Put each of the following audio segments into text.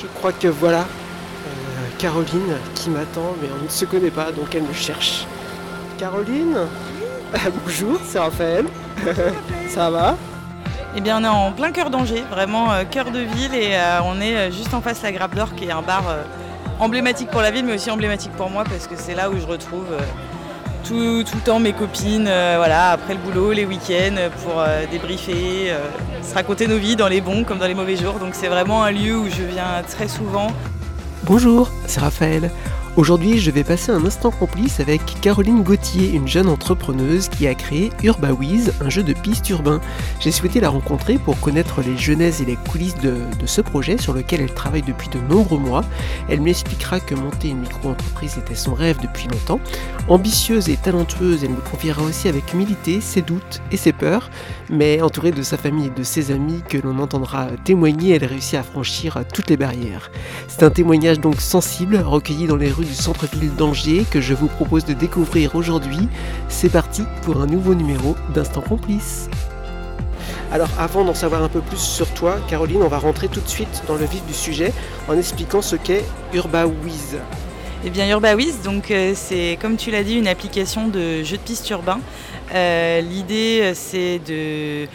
Je crois que voilà euh, Caroline qui m'attend, mais on ne se connaît pas, donc elle me cherche. Caroline Bonjour, c'est Raphaël. Ça va? Eh bien, on est en plein cœur d'Angers, vraiment euh, cœur de ville, et euh, on est juste en face de la Grappe d'Or, qui est un bar emblématique pour la ville, mais aussi emblématique pour moi, parce que c'est là où je retrouve tout, tout le temps mes copines, euh, voilà, après le boulot, les week-ends, euh, pour euh, débriefer, se raconter nos vies dans les bons comme dans les mauvais jours. Donc c'est vraiment un lieu où je viens très souvent. Bonjour, c'est Raphaël. Aujourd'hui, je vais passer un instant complice avec Caroline Gauthier, une jeune entrepreneuse qui a créé UrbaWiz, un jeu de piste urbain. J'ai souhaité la rencontrer pour connaître les genèses et les coulisses de, de ce projet sur lequel elle travaille depuis de nombreux mois. Elle m'expliquera que monter une micro-entreprise était son rêve depuis longtemps. Ambitieuse et talentueuse, elle me confiera aussi avec humilité ses doutes et ses peurs, mais entourée de sa famille et de ses amis que l'on entendra témoigner, elle réussit à franchir toutes les barrières. C'est un témoignage donc sensible, recueilli dans les rues du centre-ville d'Angers, que je vous propose de découvrir aujourd'hui. C'est parti pour un nouveau numéro d'Instant Complice. Alors avant d'en savoir un peu plus sur toi, Caroline, on va rentrer tout de suite dans le vif du sujet en expliquant ce qu'est UrbaWiz. Eh bien UrbaWiz, donc euh, c'est comme tu l'as dit une application de jeu de piste urbain. Euh, L'idée euh, c'est de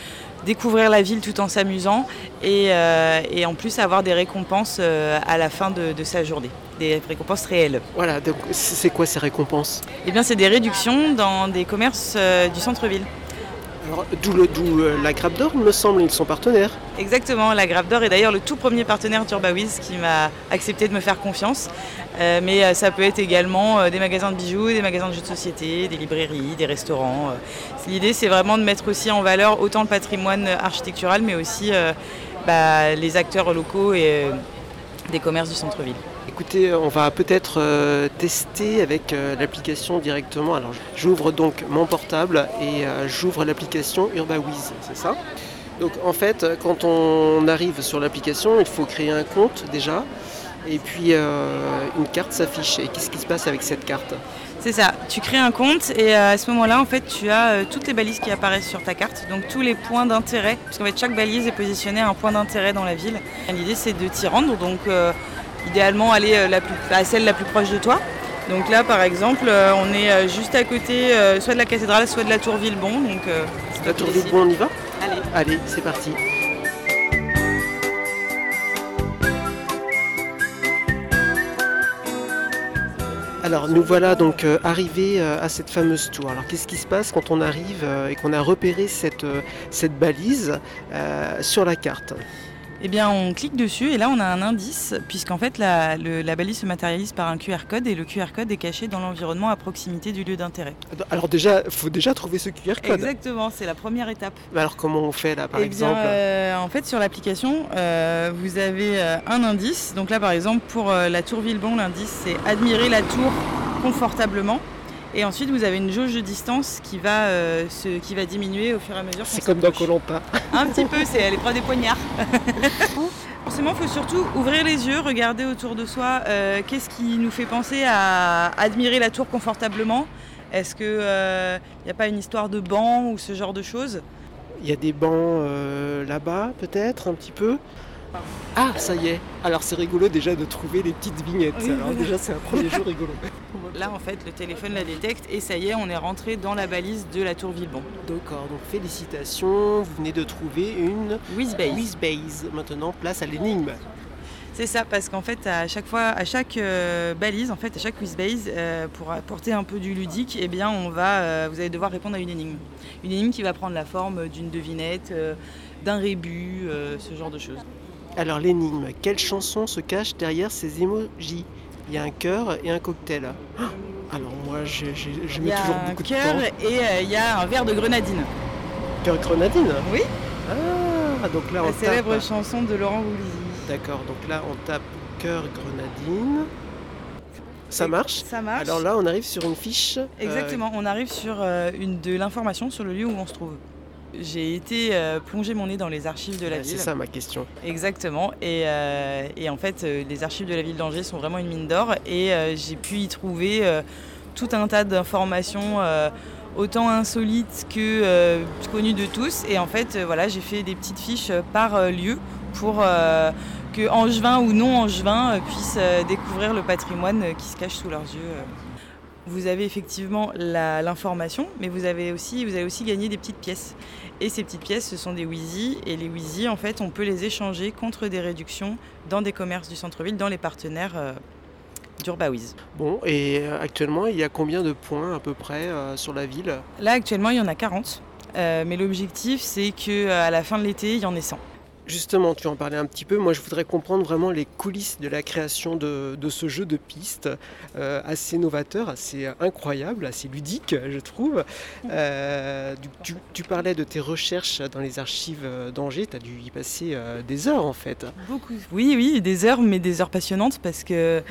découvrir la ville tout en s'amusant et, en plus avoir des récompenses à la fin de sa journée, des récompenses réelles. Voilà, donc c'est quoi ces récompenses? Eh bien c'est des réductions dans des commerces euh, du centre-ville. Alors, D'où euh, la Grappe d'Or, il me semble, ils sont partenaires. Exactement, la Grappe d'Or est d'ailleurs le tout premier partenaire d'UrbaWiz qui m'a accepté de me faire confiance. Euh, mais ça peut être également des magasins de bijoux, des magasins de jeux de société, des librairies, des restaurants. L'idée c'est vraiment de mettre aussi en valeur autant le patrimoine architectural mais aussi bah, les acteurs locaux et des commerces du centre-ville. Écoutez, on va peut-être euh, tester avec euh, l'application directement. Alors j'ouvre donc mon portable et euh, j'ouvre l'application UrbaWiz, c'est ça? Donc en fait, quand on arrive sur l'application, il faut créer un compte déjà. Et puis une carte s'affiche. Et qu'est-ce qui se passe avec cette carte? C'est ça, tu crées un compte et à ce moment-là, en fait, tu as toutes les balises qui apparaissent sur ta carte, donc tous les points d'intérêt, parce qu'en fait, chaque balise est positionnée à un point d'intérêt dans la ville. L'idée, c'est de t'y rendre, idéalement aller euh, la plus- à celle la plus proche de toi. Donc là, par exemple, euh, on est euh, juste à côté, soit de la cathédrale, soit de la tour Villebon. Donc, La tour. Villebon, on y va? Allez. Allez, c'est parti. Alors nous voilà donc euh, arrivés euh, à cette fameuse tour. Alors qu'est-ce qui se passe quand on arrive euh, et qu'on a repéré cette, cette balise sur la carte? Eh bien, on clique dessus et là, on a un indice, puisqu'en fait, la, le- la balise se matérialise par un QR code et le QR code est caché dans l'environnement à proximité du lieu d'intérêt. Alors déjà, il faut déjà trouver ce QR code. Exactement, c'est la première étape. Mais Alors comment on fait là par Eh bien, exemple euh, en fait, sur l'application, euh, vous avez euh, un indice. Donc là, par exemple, pour la tour Villebon, l'indice, c'est admirer la tour confortablement. Et ensuite, vous avez une jauge de distance qui va, euh, se- qui va diminuer au fur et à mesure. C'est comme dans. Colanta. Un petit peu, c'est l'épreuve des poignards. Forcément, il faut surtout ouvrir les yeux, regarder autour de soi euh, qu'est-ce qui nous fait penser à admirer la tour confortablement. Est-ce qu'il n'y a pas une histoire de banc ou ce genre de choses? Il y a des bancs euh, là-bas peut-être un petit peu. Ah ça y est. Alors c'est rigolo déjà de trouver les petites vignettes. Oui, Alors déjà c'est un premier jeu rigolo. Là, en fait, le téléphone la détecte et ça y est, on est rentré dans la balise de la tour Villebon. D'accord, donc félicitations, vous venez de trouver une Whizbase. Whizbase. Maintenant, place à l'énigme. C'est ça, parce qu'en fait, à chaque fois, à chaque euh, balise, en fait, à chaque Whizbase, euh, pour apporter un peu du ludique, eh bien, on va, euh, vous allez devoir répondre à une énigme. Une énigme qui va prendre la forme d'une devinette, euh, d'un rébut, ce genre de choses. Alors l'énigme, quelle chanson se cache derrière ces emojis Il y a un cœur et un cocktail. Ah Alors moi, je, je- je Il y mets a toujours un beaucoup de cœur temps. et euh, il y a un verre de grenadine. Cœur grenadine? Oui. Ah, donc là on La célèbre tape. chanson de Laurent Voulzy. D'accord, donc là on tape cœur grenadine. Ça marche? Ça marche. Alors là, on arrive sur une fiche. euh, Exactement, on arrive sur euh, une, de l'information sur le lieu où on se trouve. J'ai été euh, plonger mon nez dans les archives de la ouais, ville. c'est ça ma question. Exactement. Et, euh, et en fait, euh, les archives de la ville d'Angers sont vraiment une mine d'or. Et j'ai pu y trouver tout un tas d'informations, autant insolites que euh, connues de tous. Et en fait, euh, voilà, j'ai fait des petites fiches euh, par lieu pour que angevin ou non angevin puissent découvrir le patrimoine qui se cache sous leurs yeux. Vous avez effectivement l'information, mais vous avez aussi, vous avez aussi gagné des petites pièces. Et ces petites pièces, ce sont des Wheezy. Et les Wheezy, en fait, on peut les échanger contre des réductions dans des commerces du centre-ville, dans les partenaires euh, d'Urbawiz. Bon, et euh, actuellement, il y a combien de points à peu près euh, sur la ville? Là, actuellement, il y en a 40. mais l'objectif, c'est qu'à la fin de l'été, il y en ait 100. Justement, tu en parlais un petit peu. Moi, je voudrais comprendre vraiment les coulisses de la création de, ce jeu de piste, euh, assez novateur, assez incroyable, assez ludique, je trouve. Euh, tu, parlais de tes recherches dans les archives d'Angers. Tu as dû y passer euh, des heures, en fait. Beaucoup. Oui, oui, des heures, mais des heures passionnantes parce que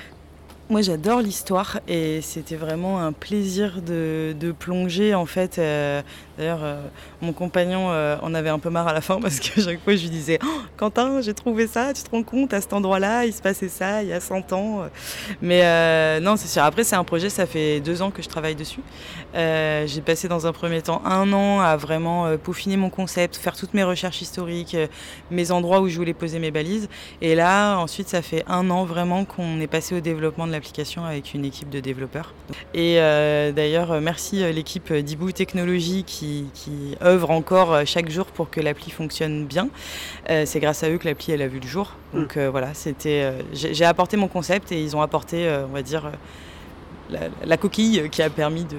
moi j'adore l'histoire et c'était vraiment un plaisir de, plonger en fait. Euh, d'ailleurs euh, mon compagnon euh, en avait un peu marre à la fin parce que chaque fois je lui disais oh, Quentin j'ai trouvé ça, tu te rends compte à cet endroit-là il se passait ça il y a 100 ans. Mais non c'est sûr après c'est un projet ça fait deux ans que je travaille dessus. j'ai passé dans un premier temps un an à vraiment peaufiner mon concept, faire toutes mes recherches historiques, mes endroits où je voulais poser mes balises. Et là ensuite ça fait un an vraiment qu'on est passé au développement de avec une équipe de développeurs. Et euh, d'ailleurs, euh, merci euh, l'équipe d'Ibou Technologies qui, qui, œuvre encore chaque jour pour que l'appli fonctionne bien. c'est grâce à eux que l'appli elle a vu le jour. Mm. Donc voilà, c'était, j'ai apporté mon concept et ils ont apporté, on va dire, la coquille qui a permis de,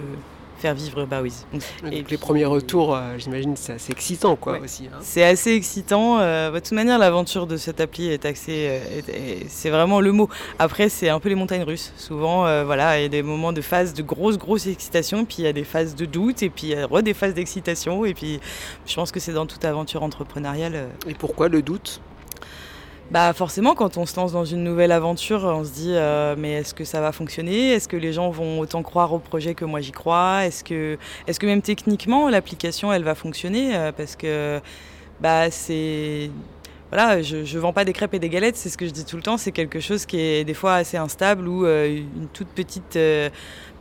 faire vivre Bawiz. Et les premiers retours, euh, j'imagine, c'est assez excitant quoi aussi. Hein. C'est assez excitant. Euh, de toute manière, l'aventure de cette appli est axée, euh, c'est vraiment le mot. Après, c'est un peu les montagnes russes. Souvent, voilà, il y a des moments de phase de grosse, grosse excitation, puis il y a des phases de doute, et puis il y a des phases d'excitation. Et puis, je pense que c'est dans toute aventure entrepreneuriale. Et pourquoi le doute? Bah forcément, quand on se lance dans une nouvelle aventure, on se dit euh, mais est-ce que ça va fonctionner? Est-ce que les gens vont autant croire au projet que moi j'y crois? Est-ce que, même techniquement l'application elle va fonctionner? Euh, Parce que bah c'est voilà, je, ne vends pas des crêpes et des galettes, c'est ce que je dis tout le temps. C'est quelque chose qui est des fois assez instable ou euh, une toute petite,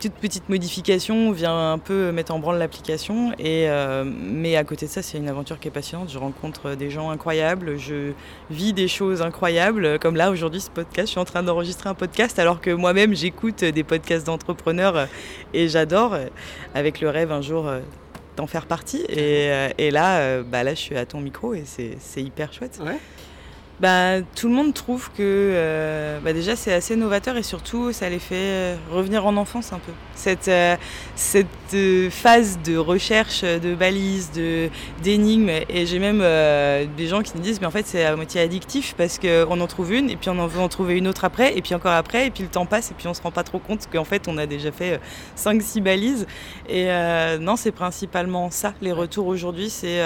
toute petite modification vient un peu mettre en branle l'application. Et euh, mais à côté de ça, c'est une aventure qui est passionnante. Je rencontre des gens incroyables, je vis des choses incroyables. Comme là aujourd'hui, ce podcast, je suis en train d'enregistrer un podcast alors que moi-même j'écoute des podcasts d'entrepreneurs et j'adore. Avec le rêve un jour d'en faire partie. Et, euh, et là, euh, bah là, je suis à ton micro et c'est hyper chouette. Ouais. Bah, tout le monde trouve que euh, bah, déjà c'est assez novateur et surtout ça les fait revenir en enfance un peu. Cette, cette phase de recherche de balises, de, d'énigmes et j'ai même des gens qui me disent mais en fait c'est à moitié addictif parce qu'on en trouve une et puis on en veut en trouver une autre après et puis encore après et puis le temps passe et puis on se rend pas trop compte qu'en fait on a déjà fait 5-6 balises et non c'est principalement ça les retours aujourd'hui c'est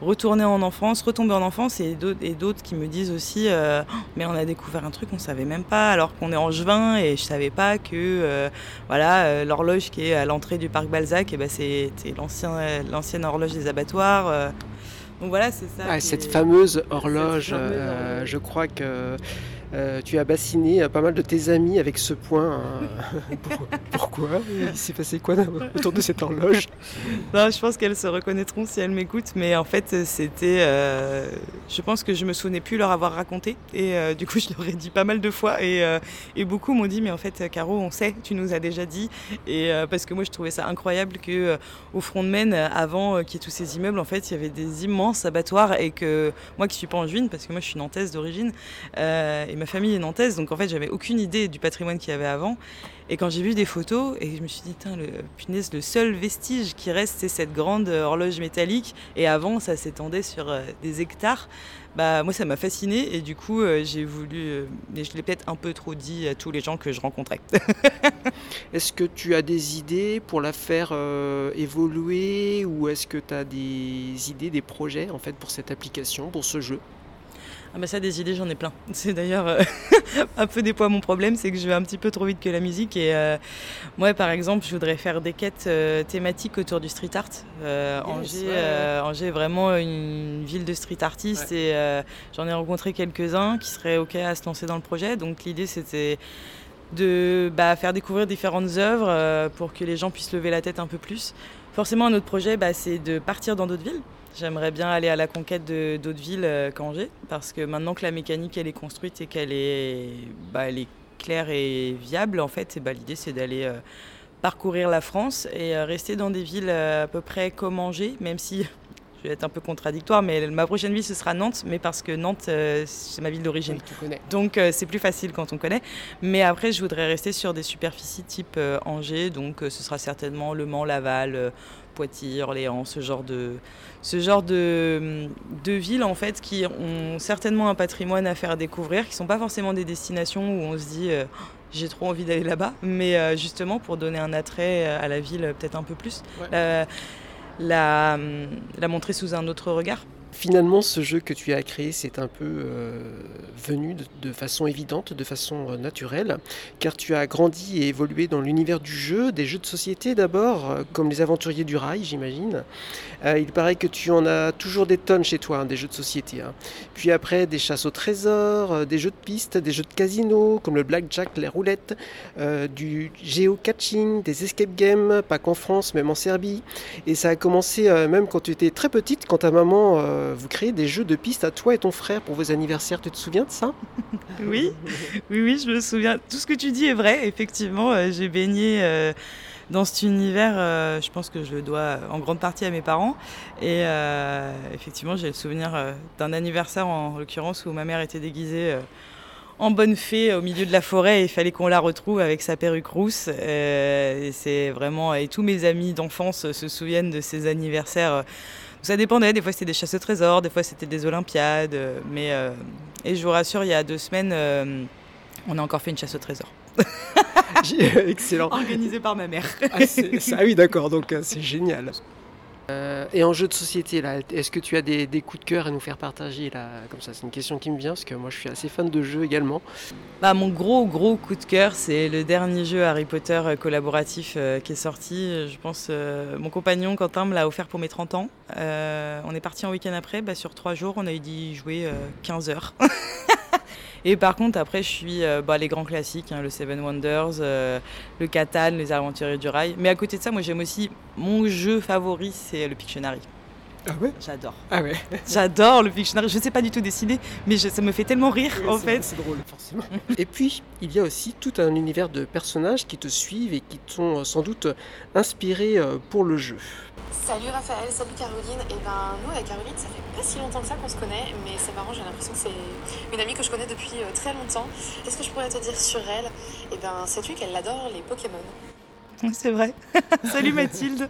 retourner en enfance, retomber en enfance et d'autres qui me disent aussi euh, oh, mais on a découvert un truc on savait même pas alors qu'on est en juin et je savais pas que euh, voilà euh, l'horloge qui est à l'entrée du parc Balzac et eh ben c'est l'ancienne horloge des abattoirs donc voilà c'est ça cette fameuse horloge je crois que euh, tu as bassiné pas mal de tes amis avec ce point. Hein. pourquoi Il s'est passé quoi autour de cette horloge non, Je pense qu'elles se reconnaîtront si elles m'écoutent, mais en fait, c'était. Euh, je pense que je me souvenais plus leur avoir raconté, et euh, du coup, je leur ai dit pas mal de fois, et, et beaucoup m'ont dit, mais en fait, Caro, on sait, tu nous as déjà dit, et parce que moi, je trouvais ça incroyable que au front de Maine, avant qu'il y ait tous ces immeubles, en fait, il y avait des immenses abattoirs, et que moi, qui suis pas en juin, parce que moi, je suis nantaise d'origine, ma famille est nantaise, donc en fait, j'avais aucune idée du patrimoine qu'il y avait avant. Et quand j'ai vu des photos, et je me suis dit, le, punaise, le seul vestige qui reste, c'est cette grande horloge métallique. Et avant, ça s'étendait sur euh, des hectares. Bah, moi, ça m'a fasciné et du coup, euh, j'ai voulu, euh, mais je l'ai peut-être un peu trop dit à tous les gens que je rencontrais. est-ce que tu as des idées pour la faire évoluer? Ou est-ce que tu as des idées, des projets en fait pour cette application, pour ce jeu? Ah bah ça, des idées, j'en ai plein. C'est d'ailleurs euh, un peu des fois mon problème, c'est que je vais un petit peu trop vite que la musique. Et euh, moi, par exemple, je voudrais faire des quêtes euh, thématiques autour du street art. Angers, est vraiment une ville de street artistes et j'en ai rencontré quelques-uns qui seraient OK à se lancer dans le projet. Donc l'idée, c'était de bah, faire découvrir différentes œuvres pour que les gens puissent lever la tête un peu plus. Forcément, un autre projet, bah, c'est de partir dans d'autres villes J'aimerais bien aller à la conquête d'autres villes qu'Angers, parce que maintenant que la mécanique elle est construite et qu'elle est, bah, elle est claire et viable, en fait, bah, l'idée c'est d'aller parcourir la France et rester dans des villes à peu près comme Angers, même si je vais être un peu contradictoire, mais ma prochaine ville, ce sera Nantes, mais parce que Nantes, euh, c'est ma ville d'origine. donc euh, c'est plus facile quand on connaît. Mais après, je voudrais rester sur des superficies type euh, Angers, donc ce sera certainement Le Mans, Laval, Poitiers, Orléans, ce genre de, ce genre de, de villes en fait qui ont certainement un patrimoine à faire découvrir, qui ne sont pas forcément des destinations où on se dit j'ai trop envie d'aller là-bas, mais justement pour donner un attrait à la ville peut-être un peu plus la, la montrer sous un autre regard. Finalement, ce jeu que tu as créé, c'est un peu euh, venu de, façon évidente, de façon euh, naturelle, car tu as grandi et évolué dans l'univers du jeu, des jeux de société d'abord, euh, comme les aventuriers du rail, j'imagine. il paraît que tu en as toujours des tonnes chez toi, hein, des jeux de société. Hein. Puis après, des chasses au trésor, des jeux de piste, des jeux de casino, comme le blackjack, les roulettes, du géocaching, des escape games, pas qu'en France, même en Serbie. Et ça a commencé même quand tu étais très petite, quand ta maman euh, vous créez des jeux de piste à toi et ton frère pour vos anniversaires. Tu te souviens de ça? Oui, oui, oui, je me souviens. Tout ce que tu dis est vrai. Effectivement, euh, j'ai baigné euh, dans cet univers. je pense que je le dois en grande partie à mes parents. Et effectivement, j'ai le souvenir d'un anniversaire, en l'occurrence, où ma mère était déguisée en bonne fée au milieu de la forêt il fallait qu'on la retrouve avec sa perruque rousse. c'est vraiment et tous mes amis d'enfance se souviennent de ces anniversaires ça dépendait, des fois c'était des chasses au trésor, des fois c'était des Olympiades. Euh, mais, euh, et je vous rassure, il y a deux semaines, euh, on a encore fait une chasse au trésor. Excellent. Organisée par ma mère. ah, ah oui, d'accord, donc c'est génial. Euh, et en jeu de société, là, est-ce que tu as des, coups de cœur à nous faire partager là, comme ça? C'est une question qui me vient parce que moi je suis assez fan de jeux également. Bah, mon gros gros coup de cœur, c'est le dernier jeu Harry Potter euh, collaboratif euh, qui est sorti. Je pense mon compagnon Quentin me l'a offert pour mes 30 ans. on est parti en week-end après, bah, sur trois jours, on a eu d'y jouer 15 heures. Et par contre, après, je suis euh, bah, les grands classiques, hein, le Seven Wonders, euh, le Catan, les Aventuriers du Rail. Mais à côté de ça, moi, j'aime aussi mon jeu favori, c'est le Pictionary. Ah ouais J'adore. Ah ouais J'adore le Pictionary. Je ne sais pas du tout dessiner, mais ça me fait tellement rire en fait. C'est drôle, forcément. et puis, il y a aussi tout un univers de personnages qui te suivent et qui t'ont euh, sans doute inspiré pour le jeu. Salut Raphaël, salut Caroline. Et eh ben nous avec Caroline, ça fait pas si longtemps que ça qu'on se connaît, mais c'est marrant, j'ai l'impression que c'est une amie que je connais depuis euh, très longtemps. Qu'est-ce que je pourrais te dire sur elle? Et eh ben sais-tu qu'elle adore les Pokémon? c'est vrai. Salut Mathilde.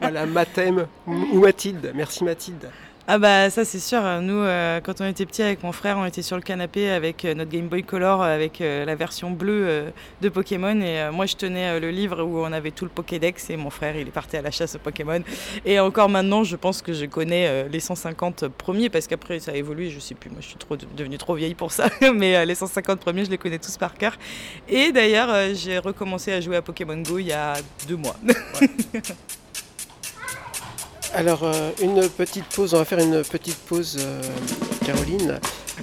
voilà, Mathem ou Mathilde. Merci Mathilde. Ah bah ça c'est sûr. Nous, euh, quand on était petits avec mon frère, on était sur le canapé avec euh, notre Game Boy Color, avec euh, la version bleue de Pokémon. Et moi, je tenais le livre où on avait tout le Pokédex et mon frère, il est parti à la chasse aux Pokémon. Et encore maintenant, je pense que je connais les 150 premiers parce qu'après ça a évolué. Je sais plus, moi je suis trop devenue trop vieille pour ça. Mais les 150 premiers, je les connais tous par cœur. Et d'ailleurs, j'ai recommencé à jouer à Pokémon Go il y a deux mois. Alors, euh, une petite pause, on va faire une petite pause, euh, Caroline.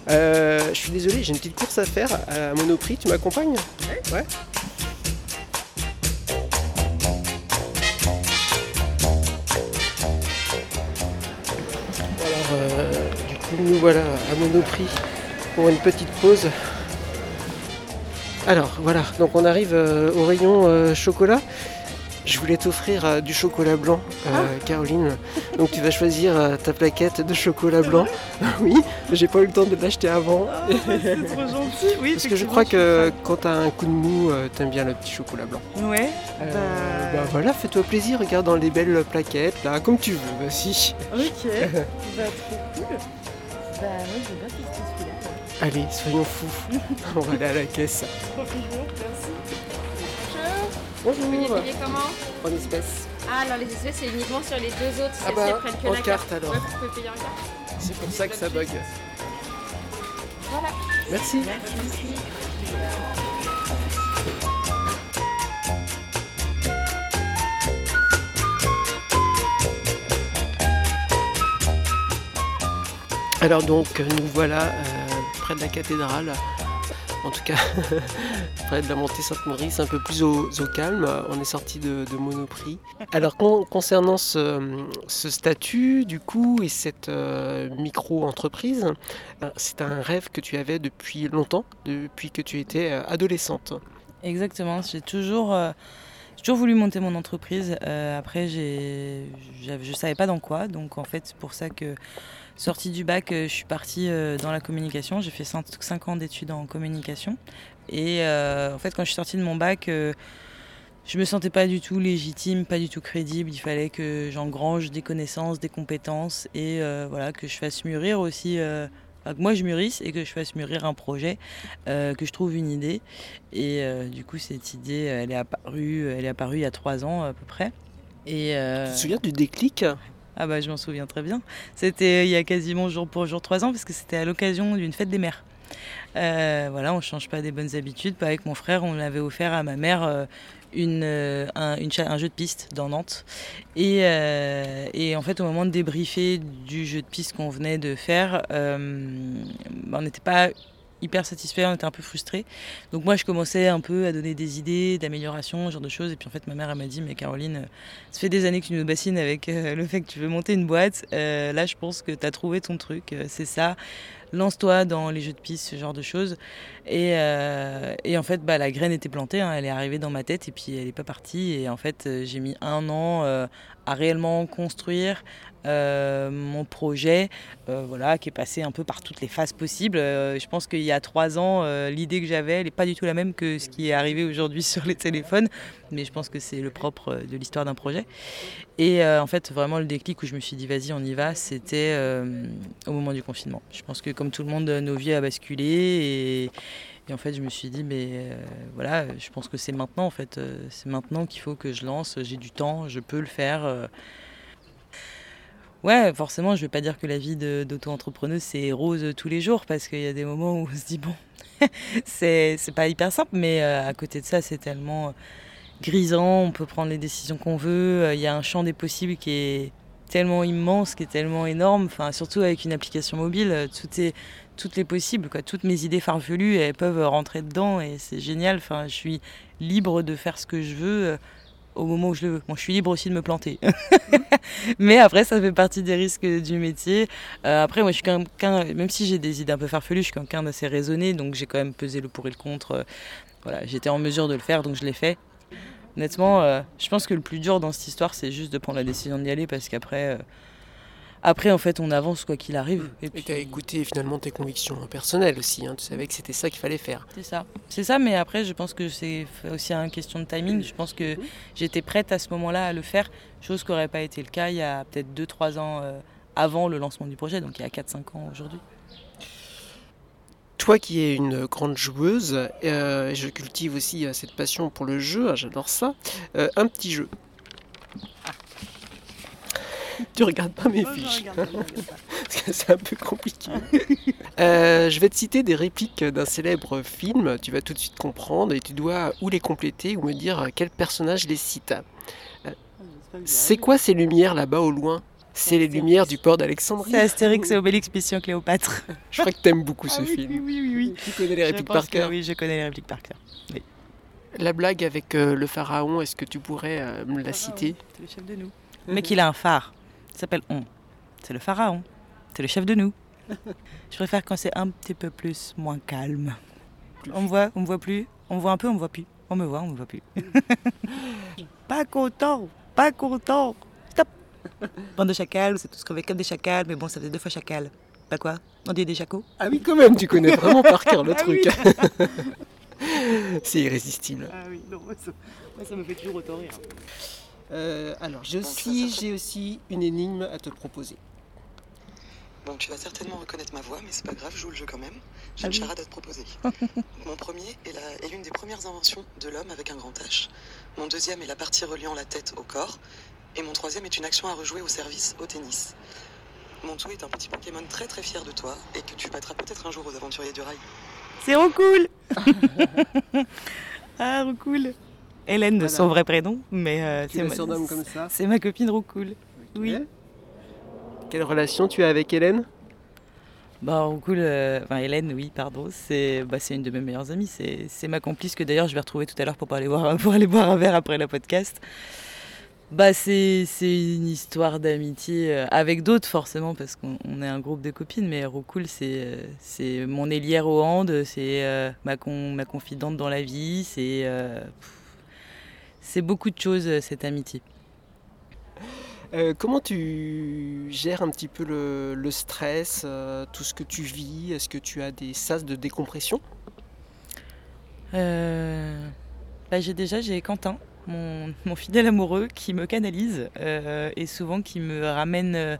Euh, je suis désolé, j'ai une petite course à faire à Monoprix, tu m'accompagnes? Ouais. Alors, du coup, nous voilà à Monoprix pour une petite pause. Alors, voilà, donc on arrive au rayon chocolat. Je voulais t'offrir euh, du chocolat blanc, euh, ah. Caroline. Donc tu vas choisir euh, ta plaquette de chocolat blanb. oui, j'ai pas eu le temps de l'acheter avant. Ah, c'est trop gentil, oui. Parce que je crois que quand t'as un coup de mou, t'aimes bien le petit chocolat blanc. Ouais. Bah... bah... voilà, fais-toi plaisir, regarde dans les belles plaquettes, là, comme tu veux, vas-y. Ok, bah trop cool. Bah moi je veux bien celui-là. Allez, soyons fous. On va aller à la caisse. Trop merci. Bonjour. Vous payer comment En espèces. Ah, alors les espèces, c'est uniquement sur les deux autres. Ah bah, en carte, carte alors. Ouais, vous pouvez payer en carte. C'est pour ça que ça bug. Voilà. Merci. Merci. Alors donc, nous voilà euh, près de la cathédrale En tout cas, près de la montée Sainte-Maurice, un peu plus au, calme. On est sorti de, Monoprix. Alors, con- concernant ce, statut, du coup, et cette euh, micro-entreprise, euh, c'est un rêve que tu avais depuis longtemps, depuis que tu étais euh, adolescente. Exactement, j'ai toujours, euh, toujours voulu monter mon entreprise. Après, j'ai, je ne savais pas dans quoi. Donc, en fait, c'est pour ça que, sortie du bac, euh, je suis partie euh, dans la communication. J'ai fait 5 ans d'études en communication. Et euh, en fait, quand je suis sortie de mon bac, euh, je me sentais pas du tout légitime, pas du tout crédible. Il fallait que j'engrange des connaissances, des compétences et voilà, que je fasse mûrir aussi. que moi je mûrisse et que je fasse mûrir un projet, que je trouve une idée. Et du coup, cette idée, elle est apparue, elle est apparue il y a trois ans à peu près. Tu te souviens du déclic? Ah bah je m'en souviens très bien. C'était il y a quasiment jour pour jour trois ans parce que c'était à l'occasion d'une fête des mères. Euh, voilà, on change pas des bonnes habitudes. Pas avec mon frère, on avait offert à ma mère euh, une, euh, un, jeu de piste dans Nantes. Et, euh, et en fait, au moment de débriefer du jeu de piste qu'on venait de faire, euh, on n'était pas hyper satisfait, on était un peu frustré. Donc moi, je commençais un peu à donner des idées d'amélioration, ce genre de choses. Et puis en fait, ma mère, elle m'a dit, mais Caroline, euh, ça fait des années que tu nous bassines avec euh, le fait que tu veux monter une boîte. Euh, là, je pense que tu as trouvé ton truc, c'est ça. Lance-toi dans les jeux de piste, ce genre de choses. Et, euh, en fait, bah, la graine était plantée, hein, elle est arrivée dans ma tête et puis elle n'est pas partie. Et en fait, euh, j'ai mis un an euh, à réellement construire mon projet, voilà, qui est passé un peu par toutes les phases possibles. Je pense qu'il y a trois ans, l'idée que j'avais, elle n'est pas du tout la même que ce qui est arrivé aujourd'hui sur les téléphones. Mais je pense que c'est le propre de l'histoire d'un projet. Et en fait, vraiment, le déclic où je me suis dit, vas-y, on y va, c'était au moment du confinement. Je pense que comme tout le monde, nos vies a basculé. Et, en fait, je me suis dit, mais euh, voilà, je pense que c'est maintenant, en fait. Euh, c'est maintenant qu'il faut que je lance. J'ai du temps, je peux le faire. euh. Ouais, forcément, je vais pas dire que la vie d'auto-entrepreneuse, c'est rose tous les jours, parce qu'il y a des moments où on se dit, bon, c'est pas hyper simple, mais à côté de ça, c'est tellement grisant, on peut prendre les décisions qu'on veut, il y a un champ des possibles qui est tellement immense, qui est tellement énorme, enfin, surtout avec une application mobile, euh, tout est, toutes les possibles, toutes mes idées farfelues, elles peuvent rentrer dedans et c'est génial, enfin, je suis libre de faire ce que je veux euh, au moment où je le veux. Bon, je suis libre aussi de me planter. Mais après, ça fait partie des risques du métier. Euh, après, moi, je suis quelqu'un, même si j'ai des idées un peu farfelues, je suis quelqu'un d'assez raisonné, donc j'ai quand même pesé le pour et le contre. Voilà, j'étais en mesure de le faire, donc je l'ai fait. Honnêtement, euh, je pense que le plus dur dans cette histoire, c'est juste de prendre la décision d'y aller, parce qu'après, euh, après, en fait, on avance quoi qu'il arrive. Et Et puis, tu as écouté finalement tes convictions personnelles aussi. hein. Tu savais que c'était ça qu'il fallait faire. C'est ça. C'est ça, mais après, je pense que c'est aussi une question de timing. Je pense que j'étais prête à ce moment-là à le faire, chose qui n'aurait pas été le cas il y a peut-être 2-3 ans euh, avant le lancement du projet, donc il y a 4-5 ans aujourd'hui. Toi qui es une grande joueuse, euh, je cultive aussi euh, cette passion pour le jeu, hein, j'adore ça. Euh, un petit jeu. Tu regardes pas mes fiches, parce que c'est un peu compliqué. Euh, je vais te citer des répliques d'un célèbre film, tu vas tout de suite comprendre et tu dois ou les compléter ou me dire quel personnage les cite. Euh, C'est quoi ces lumières là-bas au loin? C'est les lumières du port d'Alexandrie. C'est Astérix et Obélix Mission Cléopâtre. Je crois que t'aimes beaucoup ce Ah oui, film. oui, oui, oui. Tu connais les répliques par cœur. Oui, je connais les répliques par cœur. La blague avec euh, le pharaon, est-ce que tu pourrais euh, me la citer? C'est le chef de nous. Le mec, il a un phare. Il s'appelle On. C'est le pharaon. C'est le chef de nous. Je préfère quand c'est un petit peu plus, moins calme. On me voit, on me voit plus. On me voit un peu, on me voit plus. On me voit, on me voit plus. pas content, pas content. Bande de chacals, c'est tous crevés comme des chacals, mais bon, ça faisait deux fois chacal. Pas quoi? On dit des chacos Ah oui, quand même, tu connais vraiment par cœur le Ah truc. oui. C'est irrésistible. Ah oui, non, ça, ça me fait toujours autant rire. Euh, alors, j'ai aussi, j'ai aussi une énigme à te proposer. Bon, tu vas certainement reconnaître ma voix, mais c'est pas grave, je joue le jeu quand même. J'ai Ah une oui. charade à te proposer. Mon premier est la- est l'une des premières inventions de l'homme avec un grand H. Mon deuxième est la partie reliant la tête au corps. Et mon troisième est une action à rejouer au service au tennis. Mon tout est un petit Pokémon très très fier de toi et que tu battras peut-être un jour aux aventuriers du rail. C'est Roucool Ah, Roucool Hélène de Voilà. son vrai prénom, mais euh, c'est ma, surnommes comme ça c'est ma copine Roucool. Oui. Quelle relation tu as avec Hélène? Bah, Roucoule, euh, enfin Hélène, oui, pardon, c'est bah, c'est une de mes meilleures amies. C'est c'est ma complice que d'ailleurs je vais retrouver tout à l'heure pour, aller boire- pour aller boire un verre après le podcast. Bah, c'est c'est une histoire d'amitié euh, avec d'autres, forcément, parce qu'on on est un groupe de copines. Mais Roucoule, c'est euh, c'est mon élière au hand, c'est euh, ma, con- ma confidente dans la vie, c'est euh, c'est beaucoup de choses, cette amitié. Euh, comment tu gères un petit peu le, le stress, tout ce que tu vis? Est-ce que tu as des sas de décompression? Bah, j'ai déjà j'ai Quentin, mon, fidèle amoureux, qui me canalise euh, et souvent qui me ramène. euh,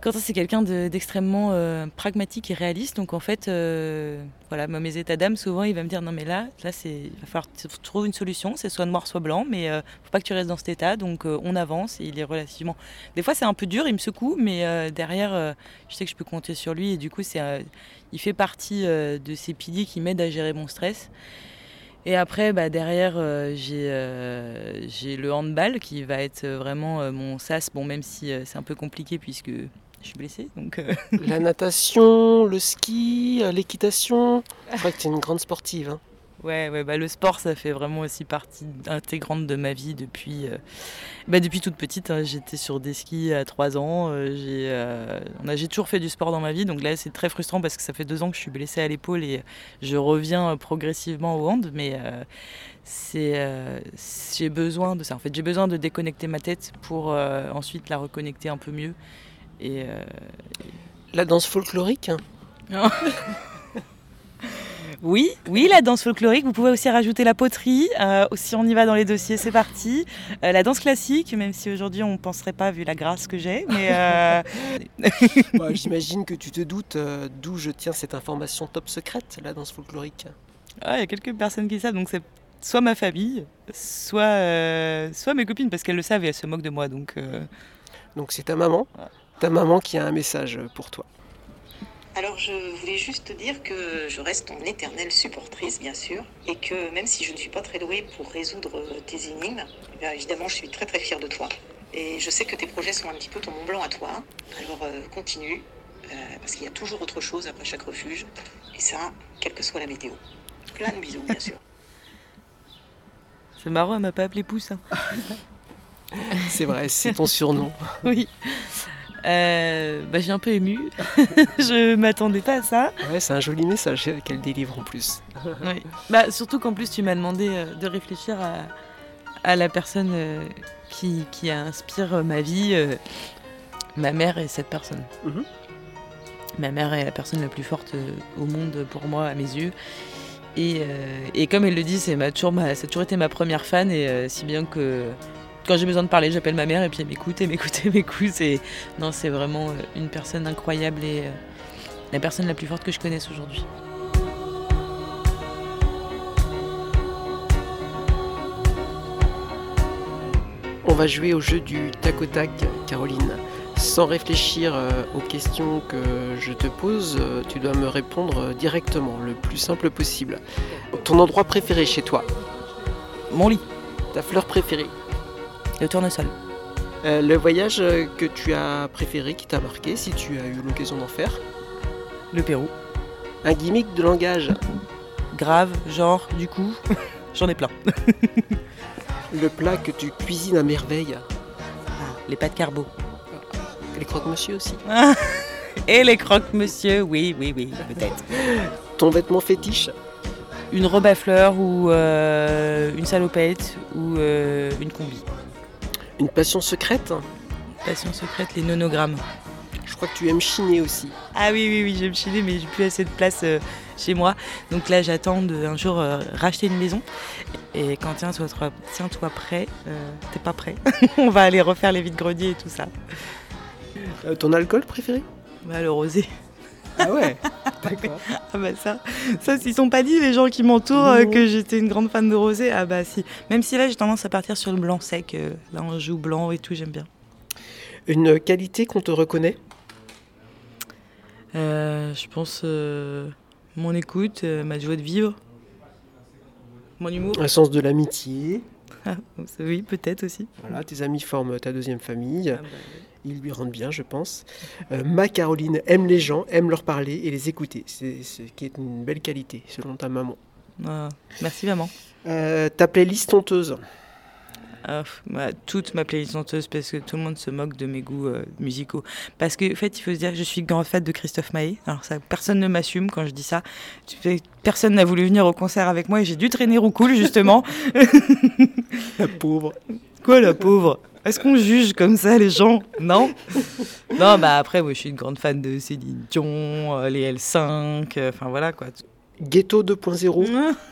Quentin, c'est quelqu'un de- d'extrêmement euh, pragmatique et réaliste. Donc en fait, euh, voilà, mes états d'âme, souvent, il va me dire non mais là, là, c'est, il va falloir trouves une solution. C'est soit noir, soit blanc, mais faut pas que tu restes dans cet état. Donc on avance. Et il est relativement. Des fois, c'est un peu dur, il me secoue, mais derrière, je sais que je peux compter sur lui. Et du coup, c'est, il fait partie de ces piliers qui m'aident à gérer mon stress. Et après, bah, derrière, euh, j'ai euh, j'ai le handball qui va être vraiment euh, mon sas. Bon, même si c'est un peu compliqué puisque je suis blessée. Donc, La natation, le ski, l'équitation Je crois que tu es une grande sportive. hein. Ouais, ouais, bah, le sport, ça fait vraiment aussi partie intégrante de ma vie depuis, euh, bah, depuis toute petite. hein. J'étais sur des skis à 3 ans. euh, j'ai euh, j'ai toujours fait du sport dans ma vie. Donc là, c'est très frustrant parce que ça fait deux ans que je suis blessée à l'épaule et je reviens progressivement au hand. Mais c'est j'ai besoin de ça. En fait, j'ai besoin de déconnecter ma tête pour ensuite la reconnecter un peu mieux. Et La danse folklorique hein. oui, oui, la danse folklorique. Vous pouvez aussi rajouter la poterie. euh, si on y va dans les dossiers, c'est parti. Euh, la danse classique, même si aujourd'hui on ne penserait pas vu la grâce que j'ai. Mais euh, J'imagine que tu te doutes euh, d'où je tiens cette information top secrète, la danse folklorique. ah, il y a quelques personnes qui savent. Donc c'est soit ma famille, soit, euh, soit mes copines parce qu'elles le savent et elles se moquent de moi. Donc euh, Donc c'est ta maman, ta maman qui a un message pour toi. Alors je voulais juste te dire que je reste ton éternelle supportrice, bien sûr, et que même si je ne suis pas très douée pour résoudre euh, tes énigmes, eh bien, évidemment je suis très très fière de toi. Et je sais que tes projets sont un petit peu ton Mont Blanc à toi, alors euh, continue, euh, parce qu'il y a toujours autre chose après chaque refuge, et ça, quelle que soit la météo. Plein de bisous, bien sûr. c'est marrant, elle m'a pas appelé pouce. hein. C'est vrai, c'est ton surnom. oui. Euh, bah, j'ai un peu ému. je m'attendais pas à ça. Ouais, c'est un joli message qu'elle délivre en plus. Oui. Bah, surtout qu'en plus, tu m'as demandé euh, de réfléchir à, à la personne euh, qui, qui inspire ma vie. ma mère est cette personne. Mhm. Ma mère est la personne la plus forte au monde pour moi, à mes yeux. Et, et comme elle le dit, c'est ma, toujours ma, ça a toujours été ma première fan. Et si bien que quand j'ai besoin de parler, j'appelle ma mère et puis elle m'écoute, elle m'écoute, elle m'écoute. Et non, c'est vraiment euh, une personne incroyable et euh, la personne la plus forte que je connaisse aujourd'hui. On va jouer au jeu du tac au tac, Caroline. Sans réfléchir euh, aux questions que je te pose, tu dois me répondre directement, le plus simple possible. Ton endroit préféré chez toi? Mon lit, Ta fleur préférée le tournesol. Euh, Le voyage euh, que tu as préféré, qui t'a marqué, si tu as eu l'occasion d'en faire Le Pérou. Un gimmick de langage Grave, genre, du coup, j'en ai plein. Le plat que tu cuisines à merveille Les pâtes carbo. Les croque-monsieur aussi Et les croque-monsieur, oui, oui, oui, peut-être. Ton vêtement fétiche Une robe à fleurs ou euh, une salopette ou euh, une combi. Une passion secrète Passion secrète, les nonogrammes. Je crois que tu aimes chiner aussi. Ah oui, oui, oui, j'aime chiner, mais j'ai plus assez de place euh, chez moi. Donc là, j'attends de un jour euh, racheter une maison. Et quand tiens-toi tiens -toi prêt, euh, t'es pas prêt, on va aller refaire les vides-greniers et tout ça. Ton alcool préféré? Bah, le rosé. Ah ouais D'accord. Ah bah ça, ça s'ils sont pas dit les gens qui m'entourent euh, que j'étais une grande fan de rosé, ah bah si. Même si là j'ai tendance à partir sur le blanc sec, euh, là on joue blanc et tout, j'aime bien. Une qualité qu'on te reconnaît? Euh, je pense mon écoute, ma joie de vivre, mon humour. Un sens de l'amitié. Ah, oui, peut-être aussi. Voilà, tes amis forment ta deuxième famille. Ah bah, Ils lui rendent bien, je pense. Euh, ma Caroline aime les gens, aime leur parler et les écouter. C'est ce qui est une belle qualité, selon ta maman. Ah, merci maman. Euh, ta playlist honteuse. Ah, bah, toute ma playlist honteuse parce que tout le monde se moque de mes goûts euh, musicaux. Parce que, en fait, il faut se dire que je suis grande fan de Christophe Maé. Alors, ça, personne ne m'assume quand je dis ça. Personne n'a voulu venir au concert avec moi et j'ai dû traîner Roucoule, justement. La pauvre. Quoi, la pauvre? Est-ce qu'on juge comme ça les gens Non Non, bah après, moi, je suis une grande fan de Céline Dion, euh, les L5, euh, enfin voilà quoi. Ghetto 2.0.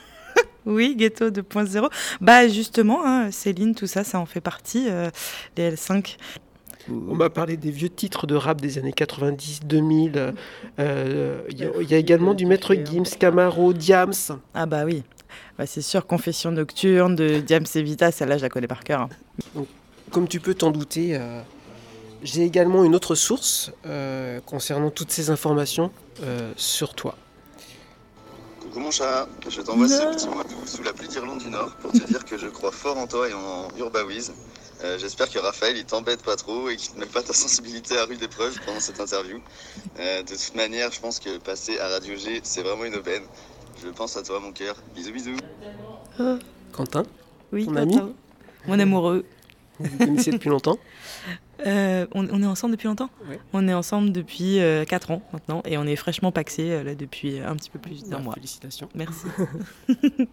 Oui, Ghetto 2.0. Bah justement, hein, Céline, tout ça, ça en fait partie, euh, les L5. On m'a parlé des vieux titres de rap des années 90, 2000. euh, Il y, a- il y a également du Maître Gims, Camaro, Diams. Ah bah oui, bah, c'est sûr, Confession nocturne de Diams et Vita, celle-là, je la connais par cœur. hein. Comme tu peux t'en douter, euh, j'ai également une autre source euh, concernant toutes ces informations euh, sur toi. Coucou mon chat, je t'envoie ce petit mot doux sous la pluie d'Irlande du Nord pour te dire que je crois fort en toi et en Urbawiz. Euh, J'espère que Raphaël il t'embête pas trop et qu'il ne met pas ta sensibilité à rude épreuve pendant cette interview. Euh, de toute manière, je pense que passer à Radio G, c'est vraiment une aubaine. Je pense à toi mon cœur. Bisous bisous. Quentin, Oui, Ton Quentin. ami Mon amoureux. Vous vous connaissez depuis longtemps Euh, on, on est ensemble depuis longtemps Ouais. On est ensemble depuis 4 ans maintenant et on est fraîchement paxé euh, là depuis un petit peu plus d'un Ah, mois. Félicitations. Merci.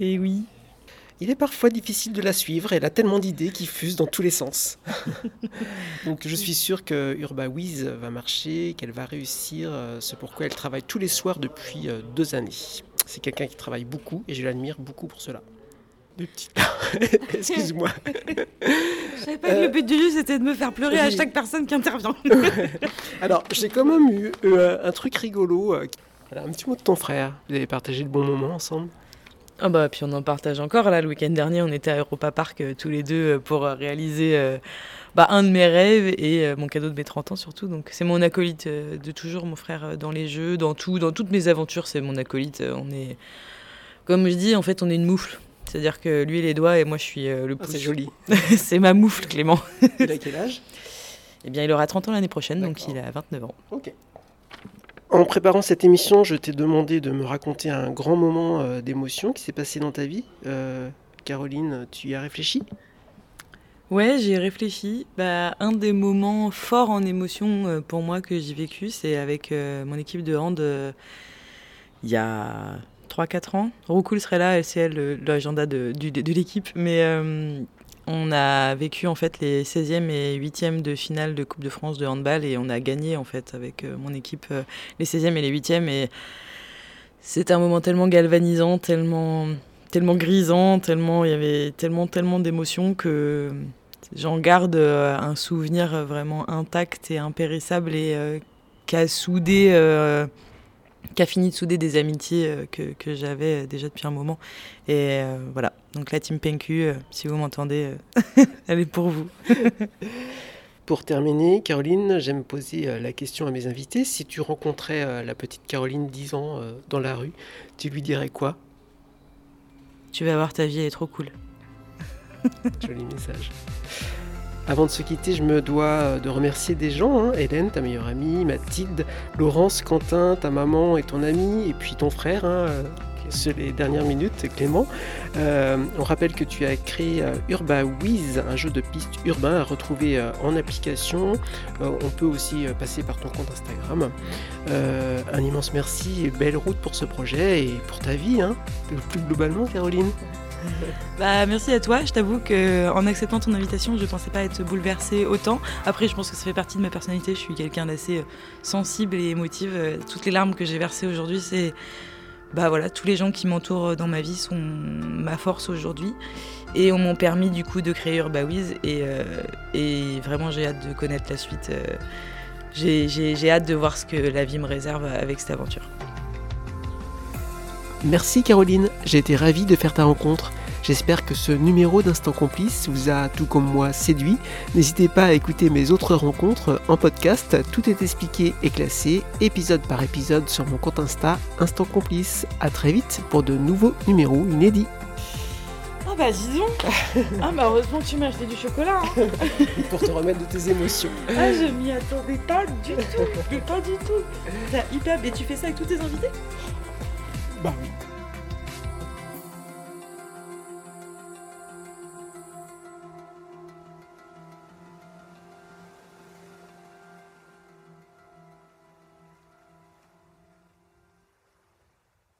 et oui. Il est parfois difficile de la suivre, elle a tellement d'idées qui fusent dans tous les sens. Donc je suis sûr que Urbawiz va marcher, qu'elle va réussir, euh, c'est pourquoi elle travaille tous les soirs depuis euh, deux années. C'est quelqu'un qui travaille beaucoup et je l'admire beaucoup pour cela. Des petites... Excuse-moi. Je savais pas que le but du jeu c'était de me faire pleurer à chaque personne qui intervient. Alors j'ai quand même eu euh, un truc rigolo. euh, voilà, un petit mot de ton frère. Vous avez partagé de bons moments ensemble? Ah bah puis on en partage encore là le week-end dernier on était à Europa Park euh, tous les deux euh, pour euh, réaliser euh, bah, un de mes rêves et euh, mon cadeau de mes 30 ans surtout donc c'est mon acolyte euh, de toujours mon frère euh, dans les jeux dans tout dans toutes mes aventures c'est mon acolyte euh, on est comme je dis en fait on est une moufle c'est-à-dire que lui les doigts et moi je suis euh, le Ah, pouce C'est joli. c'est ma moufle Clément Il a quel âge? Eh bien il aura 30 ans l'année prochaine donc il a 29 ans Ok. En préparant cette émission, je t'ai demandé de me raconter un grand moment euh, d'émotion qui s'est passé dans ta vie. Euh, Caroline, tu y as réfléchi? Ouais, j'ai réfléchi. Bah, un des moments forts en émotion pour moi que j'ai vécu, c'est avec mon équipe de hand il y a 3-4 ans. Roukoul serait là, c'est elle le- l'agenda de, du- de l'équipe. Mais euh, on a vécu en fait les 16e et 8e de finale de Coupe de France de handball et on a gagné en fait avec euh, mon équipe euh, les 16e et les 8e. Et c'était un moment tellement galvanisant, tellement tellement grisant, tellement il y avait tellement tellement d'émotions que j'en garde un souvenir vraiment intact et impérissable et euh, qui soudé qui a fini de souder des amitiés euh, que, que j'avais déjà depuis un moment. Et euh, voilà. Donc la team euh, si vous m'entendez euh, elle est pour vous. Pour terminer, Caroline, j'aime poser euh, la question à mes invités. Si tu rencontrais euh, la petite Caroline 10 ans euh, dans la rue, tu lui dirais quoi? Tu vas voir ta vie elle est trop cool. Joli message. Avant de se quitter, je me dois euh, de remercier des gens. hein. Hélène, ta meilleure amie, Mathilde, Laurence, Quentin, ta maman et ton ami, et puis ton frère, hein, euh, les dernières minutes, Clément. Euh, on rappelle que tu as créé euh, UrbaWiz, un jeu de pistes urbain à retrouver en application. On peut aussi passer par ton compte Instagram. Un immense merci et belle route pour ce projet et pour ta vie, hein, plus globalement, Caroline. Bah merci à toi. Je t'avoue que en acceptant ton invitation, je pensais pas être bouleversée autant. Après, je pense que ça fait partie de ma personnalité. Je suis quelqu'un d'assez euh, sensible et émotive. Euh, Toutes les larmes que j'ai versées aujourd'hui, c'est bah voilà, tous les gens qui m'entourent dans ma vie sont ma force aujourd'hui et on m'ont permis du coup de créer Urbawiz et, euh, et vraiment j'ai hâte de connaître la suite. Euh, j'ai hâte de voir ce que la vie me réserve avec cette aventure. Merci Caroline, j'ai été ravi de faire ta rencontre. J'espère que ce numéro d'Instant Complice vous a, tout comme moi, séduit. N'hésitez pas à écouter mes autres rencontres en podcast. Tout est expliqué et classé, épisode par épisode, sur mon compte Insta, Instant Complice. A très vite pour de nouveaux numéros inédits. Ah bah dis donc Ah bah heureusement que tu m'as acheté du chocolat hein. pour te remettre de tes émotions. Ah je m'y attendais pas du tout Mais pas du tout T'as hyper... Et tu fais ça avec tous tes invités? bank.